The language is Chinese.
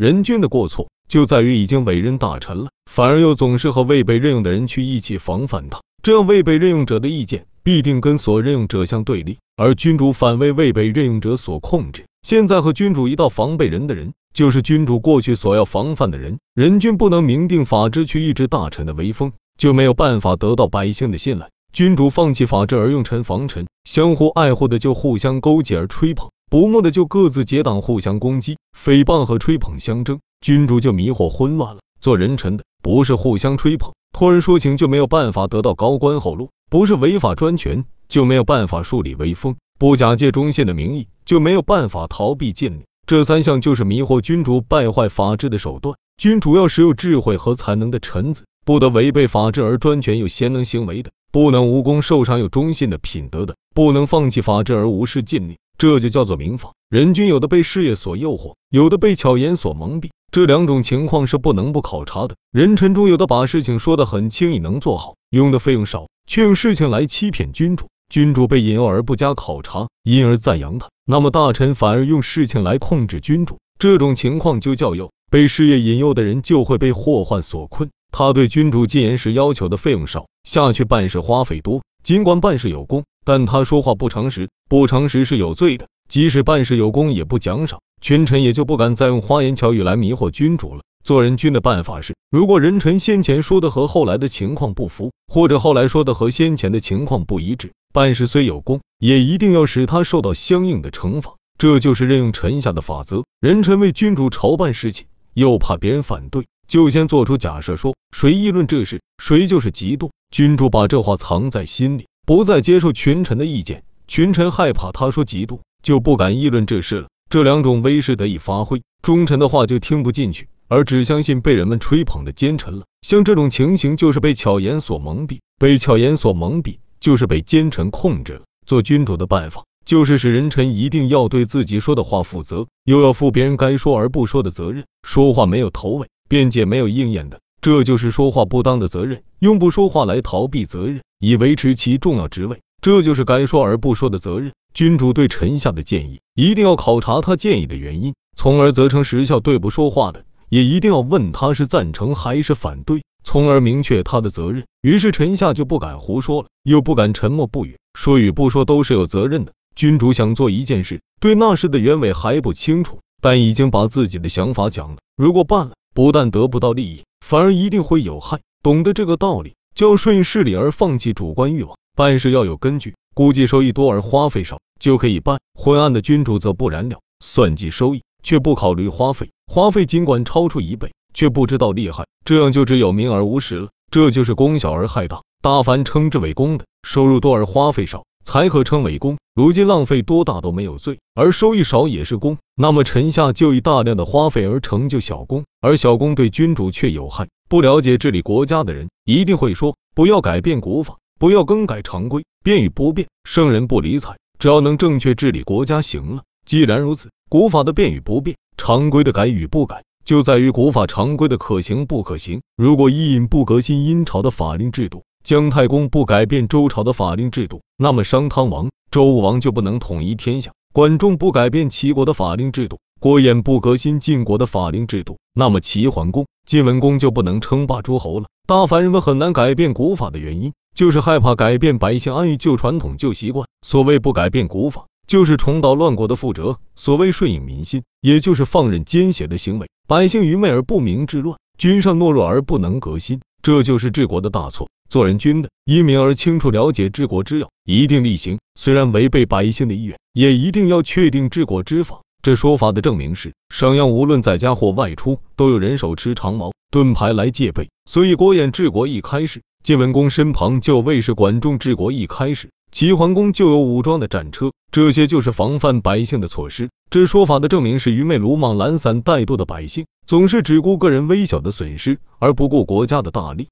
任君的过错就在于已经委任大臣了，反而又总是和未被任用的人去一起防范他，这样未被任用者的意见必定跟所任用者相对立，而君主反为未被任用者所控制。现在和君主一道防备人的人，就是君主过去所要防范的人。人君不能明定法制去抑制大臣的威风，就没有办法得到百姓的信赖。君主放弃法治而用臣防臣，相互爱护的就互相勾结而吹捧，不睦的就各自结党互相攻击，诽谤和吹捧相争，君主就迷惑混乱了。做人臣的不是互相吹捧、托人说情就没有办法得到高官厚禄，不是违法专权就没有办法树立威风，不假借忠信的名义就没有办法逃避禁令。这三项就是迷惑君主、败坏法治的手段。君主要使有智慧和才能的臣子。不得违背法治而专权有贤能行为的，不能无功受赏有忠信的品德的，不能放弃法治而无视禁令，这就叫做民法。人均有的被事业所诱惑，有的被巧言所蒙蔽，这两种情况是不能不考察的。人臣中有的把事情说得很轻易能做好，用的费用少，却用事情来欺骗君主，君主被引诱而不加考察，因而赞扬他，那么大臣反而用事情来控制君主，这种情况就叫诱。被事业引诱的人就会被祸患所困。他对君主进言时要求的费用少，下去办事花费多。尽管办事有功，但他说话不诚实，不诚实是有罪的。即使办事有功，也不奖赏，群臣也就不敢再用花言巧语来迷惑君主了。做人君的办法是，如果人臣先前说的和后来的情况不符，或者后来说的和先前的情况不一致，办事虽有功，也一定要使他受到相应的惩罚。这就是任用臣下的法则。人臣为君主筹办事情，又怕别人反对。就先做出假设，说谁议论这事，谁就是嫉妒。君主把这话藏在心里，不再接受群臣的意见，群臣害怕他说嫉妒，就不敢议论这事了。这两种威势得以发挥，忠臣的话就听不进去，而只相信被人们吹捧的奸臣了。像这种情形，就是被巧言所蒙蔽，被巧言所蒙蔽，就是被奸臣控制了。做君主的办法，就是使人臣一定要对自己说的话负责，又要负别人该说而不说的责任。说话没有头尾。辩解没有应验的，这就是说话不当的责任。用不说话来逃避责任，以维持其重要职位，这就是该说而不说的责任。君主对臣下的建议，一定要考察他建议的原因，从而责成时效。对不说话的，也一定要问他是赞成还是反对，从而明确他的责任。于是臣下就不敢胡说了，又不敢沉默不语。说与不说都是有责任的。君主想做一件事，对那事的原委还不清楚，但已经把自己的想法讲了。如果办了，不但得不到利益，反而一定会有害。懂得这个道理，就要顺应势理而放弃主观欲望，办事要有根据，估计收益多而花费少就可以办。昏暗的君主则不然了，算计收益却不考虑花费，花费尽管超出一倍，却不知道厉害，这样就只有名而无实了。这就是功小而害大。大凡称之为功的，收入多而花费少。才可称为功。如今浪费多大都没有罪，而收益少也是功。那么臣下就以大量的花费而成就小功，而小功对君主却有害。不了解治理国家的人一定会说，不要改变古法，不要更改常规，变与不变，圣人不理睬。只要能正确治理国家行了。既然如此，古法的变与不变，常规的改与不改，就在于古法常规的可行不可行。如果伊尹不革新殷朝的法令制度，姜太公不改变周朝的法令制度，那么商汤王、周武王就不能统一天下；管仲不改变齐国的法令制度，郭衍不革新晋国的法令制度，那么齐桓公、晋文公就不能称霸诸侯了。大凡人们很难改变古法的原因，就是害怕改变百姓安于旧传统、旧习惯。所谓不改变古法，就是重蹈乱国的覆辙；所谓顺应民心，也就是放任奸邪的行为。百姓愚昧而不明治乱，君上懦弱而不能革新，这就是治国的大错。做人君的，因民而清楚了解治国之要，一定力行。虽然违背百姓的意愿，也一定要确定治国之法。这说法的证明是，商鞅无论在家或外出，都有人手持长矛盾牌来戒备。所以郭衍治国一开始，晋文公身旁就有卫士管仲治国一开始，齐桓公就有武装的战车。这些就是防范百姓的措施。这说法的证明是愚昧鲁莽、懒散怠惰的百姓，总是只顾个人微小的损失，而不顾国家的大利。